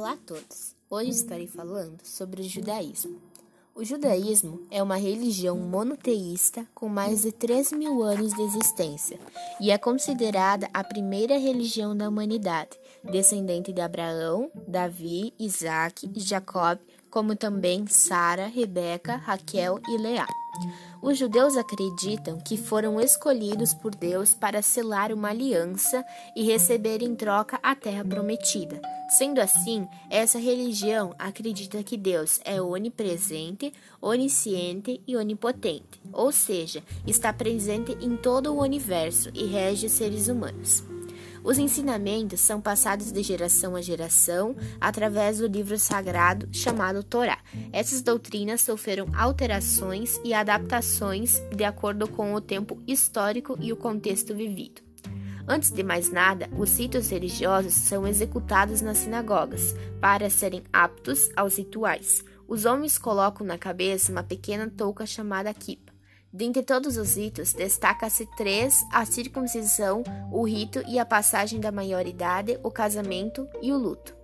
Olá a todos! Hoje estarei falando sobre o judaísmo. O judaísmo é uma religião monoteísta com mais de 3 mil anos de existência e é considerada a primeira religião da humanidade, descendente de Abraão, Davi, Isaac Jacob, como também Sara, Rebeca, Raquel e Leá. Os judeus acreditam que foram escolhidos por Deus para selar uma aliança e receber em troca a terra prometida. Sendo assim, essa religião acredita que Deus é onipresente, onisciente e onipotente, ou seja, está presente em todo o universo e rege os seres humanos. Os ensinamentos são passados de geração a geração através do livro sagrado chamado Torá. Essas doutrinas sofreram alterações e adaptações de acordo com o tempo histórico e o contexto vivido. Antes de mais nada, os ritos religiosos são executados nas sinagogas para serem aptos aos rituais. Os homens colocam na cabeça uma pequena touca chamada kippah. Dentre todos os ritos, destaca-se três: a circuncisão, o rito e a passagem da maioridade, o casamento e o luto.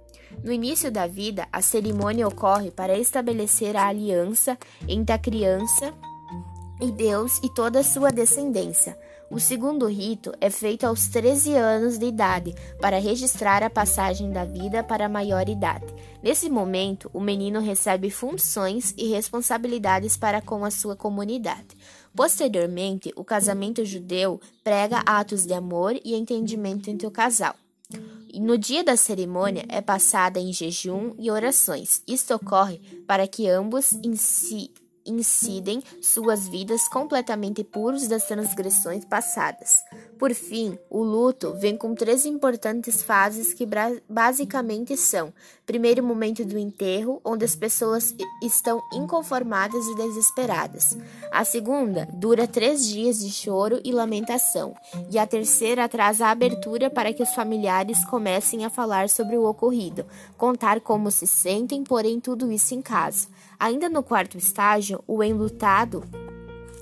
No início da vida, a cerimônia ocorre para estabelecer a aliança entre a criança e Deus e toda a sua descendência. O segundo rito é feito aos 13 anos de idade, para registrar a passagem da vida para a maioridade. Nesse momento, o menino recebe funções e responsabilidades para com a sua comunidade. Posteriormente, o casamento judeu prega atos de amor e entendimento entre o casal. No dia da cerimônia é passada em jejum e orações. Isto ocorre para que ambos si incidem suas vidas completamente puros das transgressões passadas. Por fim, o luto vem com três importantes fases que basicamente são: primeiro momento do enterro, onde as pessoas estão inconformadas e desesperadas. A segunda dura três dias de choro e lamentação, e a terceira traz a abertura para que os familiares comecem a falar sobre o ocorrido, contar como se sentem, porém tudo isso em casa. Ainda no quarto estágio, o enlutado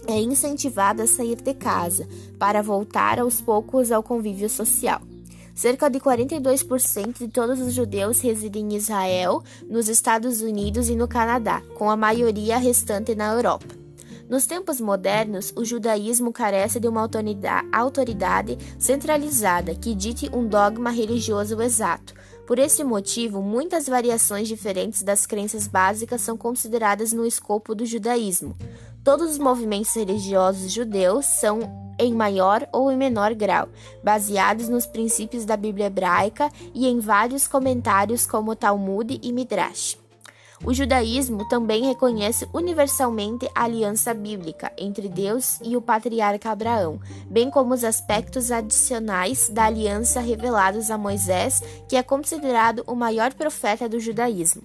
é incentivado a sair de casa para voltar aos poucos ao convívio social. Cerca de 42% de todos os judeus residem em Israel, nos Estados Unidos e no Canadá, com a maioria restante na Europa. Nos tempos modernos, o judaísmo carece de uma autoridade centralizada que dite um dogma religioso exato. Por esse motivo, muitas variações diferentes das crenças básicas são consideradas no escopo do judaísmo. Todos os movimentos religiosos judeus são, em maior ou em menor grau, baseados nos princípios da Bíblia hebraica e em vários comentários como Talmud e Midrash. O judaísmo também reconhece universalmente a aliança bíblica entre Deus e o patriarca Abraão, bem como os aspectos adicionais da aliança revelados a Moisés, que é considerado o maior profeta do judaísmo.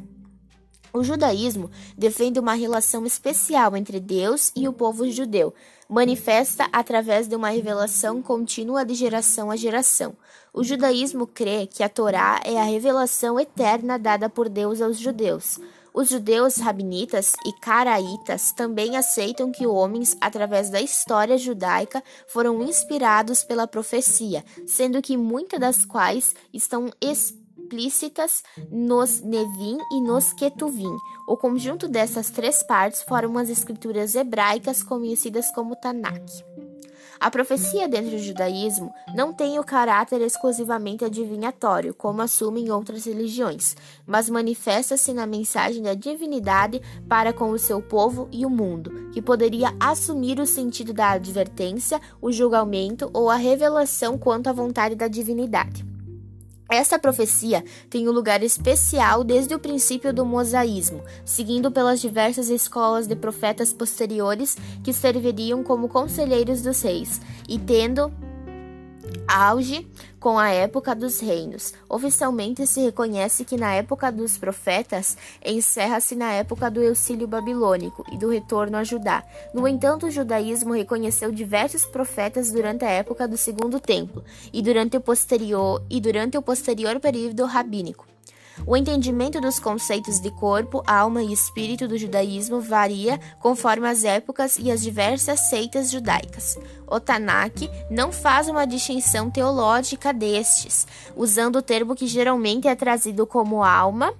O judaísmo defende uma relação especial entre Deus e o povo judeu, manifesta através de uma revelação contínua de geração a geração. O judaísmo crê que a Torá é a revelação eterna dada por Deus aos judeus. Os judeus rabinitas e caraítas também aceitam que homens, através da história judaica, foram inspirados pela profecia, sendo que muitas das quais estão explícitas nos Nevim e nos Ketuvim. O conjunto dessas três partes formam as escrituras hebraicas conhecidas como Tanakh. A profecia dentro do judaísmo não tem o caráter exclusivamente adivinhatório, como assumem outras religiões, mas manifesta-se na mensagem da divindade para com o seu povo e o mundo, que poderia assumir o sentido da advertência, o julgamento ou a revelação quanto à vontade da divindade. Esta profecia tem um lugar especial desde o princípio do mosaísmo, seguindo pelas diversas escolas de profetas posteriores que serviriam como conselheiros dos reis, e tendo auge com a época dos reinos. Oficialmente se reconhece que na época dos profetas encerra-se na época do exílio babilônico e do retorno a Judá. No entanto, o judaísmo reconheceu diversos profetas durante a época do Segundo Templo e durante o posterior e durante o posterior período rabínico. O entendimento dos conceitos de corpo, alma e espírito do judaísmo varia conforme as épocas e as diversas seitas judaicas. O Tanakh não faz uma distinção teológica destes, usando o termo que geralmente é trazido como alma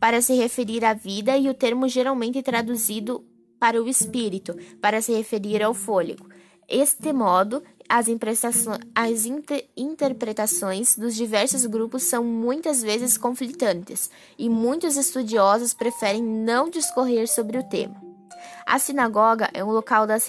para se referir à vida e o termo geralmente traduzido para o espírito, para se referir ao fôlego. Este modo, as, as inter interpretações dos diversos grupos são muitas vezes conflitantes, e muitos estudiosos preferem não discorrer sobre o tema. A sinagoga é um local das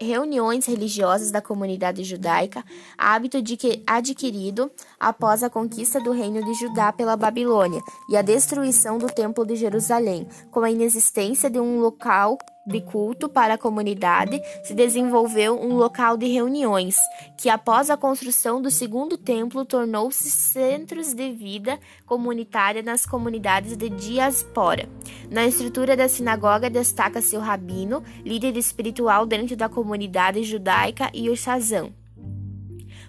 reuniões religiosas da comunidade judaica, hábito adquirido após a conquista do reino de Judá pela Babilônia e a destruição do Templo de Jerusalém, com a inexistência de um local de culto para a comunidade, se desenvolveu um local de reuniões, que após a construção do segundo templo tornou-se centros de vida comunitária nas comunidades de diaspora. Na estrutura da sinagoga destaca-se o rabino, líder espiritual dentro da comunidade judaica e o shazam.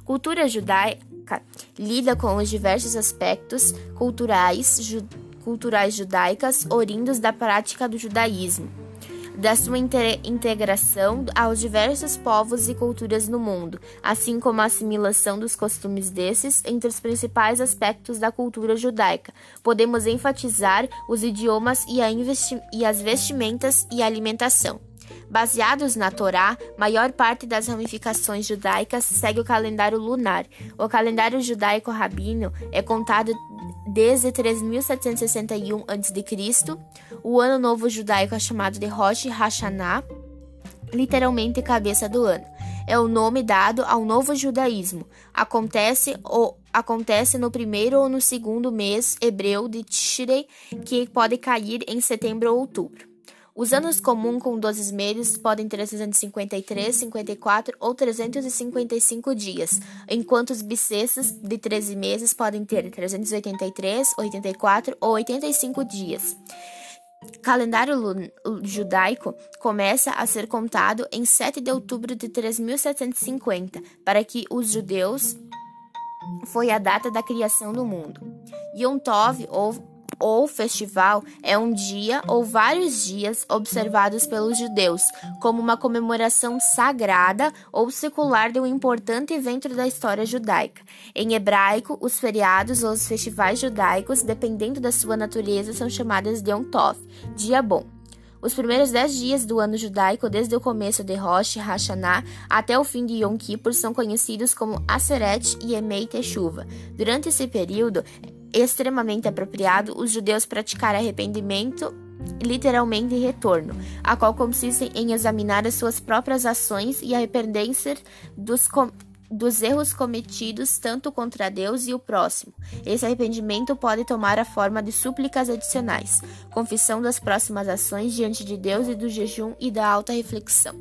Cultura judaica lida com os diversos aspectos culturais, ju culturais judaicas oriundos da prática do judaísmo da sua integração aos diversos povos e culturas no mundo, assim como a assimilação dos costumes desses entre os principais aspectos da cultura judaica. Podemos enfatizar os idiomas e, e as vestimentas e alimentação. Baseados na Torá, maior parte das ramificações judaicas segue o calendário lunar. O calendário judaico rabino é contado desde 3761 a.C. O ano novo judaico é chamado de Rosh Hashanah, literalmente cabeça do ano. É o nome dado ao novo judaísmo. Acontece ou acontece no primeiro ou no segundo mês hebreu de Tishrei, que pode cair em setembro ou outubro. Os anos comuns com 12 meses podem ter 353, 54 ou 355 dias, enquanto os bissextos de 13 meses podem ter 383, 84 ou 85 dias. Calendário judaico começa a ser contado em 7 de outubro de 3750, para que os judeus foi a data da criação do mundo. Yom Tov, ou ou festival é um dia ou vários dias observados pelos judeus como uma comemoração sagrada ou secular de um importante evento da história judaica. Em hebraico, os feriados ou os festivais judaicos, dependendo da sua natureza, são chamados de Yom Tov, dia bom. Os primeiros dez dias do ano judaico, desde o começo de Rosh Hashanah até o fim de Yom Kippur, são conhecidos como Aseret e Emei Teshuvah. Durante esse período, extremamente apropriado os judeus praticar arrependimento literalmente retorno, a qual consiste em examinar as suas próprias ações e arrepender-se dos, dos erros cometidos tanto contra Deus e o próximo. Esse arrependimento pode tomar a forma de súplicas adicionais, confissão das próximas ações diante de Deus e do jejum e da alta reflexão.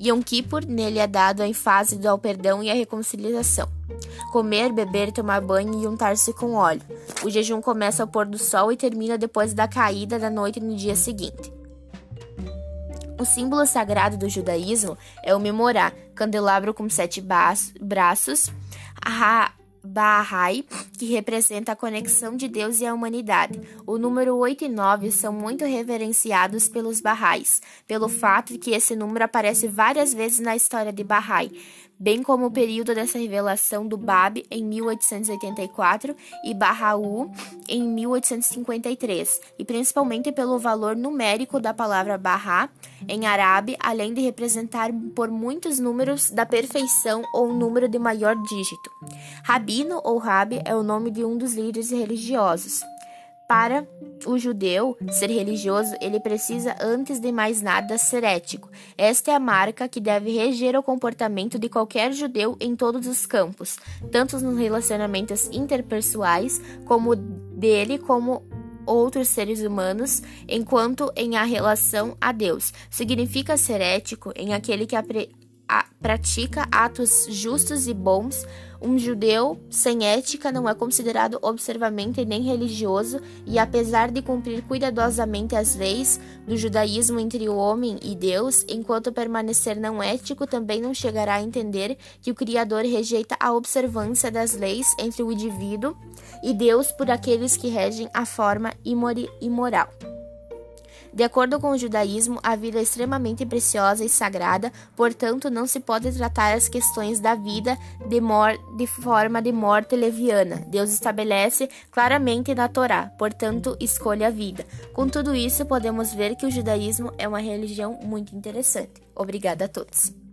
Yom Kippur, nele é dado a ênfase ao perdão e à reconciliação. Comer, beber, tomar banho e untar-se com óleo. O jejum começa ao pôr do sol e termina depois da caída da noite no dia seguinte. O símbolo sagrado do judaísmo é o memorá, candelabro com sete braços, Bahá'í, que representa a conexão de Deus e a humanidade. O número 8 e 9 são muito reverenciados pelos Bahá'ís, pelo fato de que esse número aparece várias vezes na história de Bahá'í, bem como o período dessa revelação do Bab em 1884 e Bahá'ú em 1853, e principalmente pelo valor numérico da palavra Bahá em árabe, além de representar por muitos números da perfeição ou número de maior dígito. Rabino ou Rabi é o nome de um dos líderes religiosos. Para o judeu ser religioso, ele precisa, antes de mais nada, ser ético. Esta é a marca que deve reger o comportamento de qualquer judeu em todos os campos, tanto nos relacionamentos interpessoais, como dele como outros seres humanos, enquanto em a relação a Deus. Significa ser ético em aquele que pratica atos justos e bons, um judeu sem ética não é considerado observante nem religioso e, apesar de cumprir cuidadosamente as leis do judaísmo entre o homem e Deus, enquanto permanecer não ético, também não chegará a entender que o Criador rejeita a observância das leis entre o indivíduo e Deus por aqueles que regem a forma imoral. De acordo com o judaísmo, a vida é extremamente preciosa e sagrada, portanto, não se pode tratar as questões da vida de, de forma de morte leviana. Deus estabelece claramente na Torá, portanto, escolha a vida. Com tudo isso, podemos ver que o judaísmo é uma religião muito interessante. Obrigada a todos.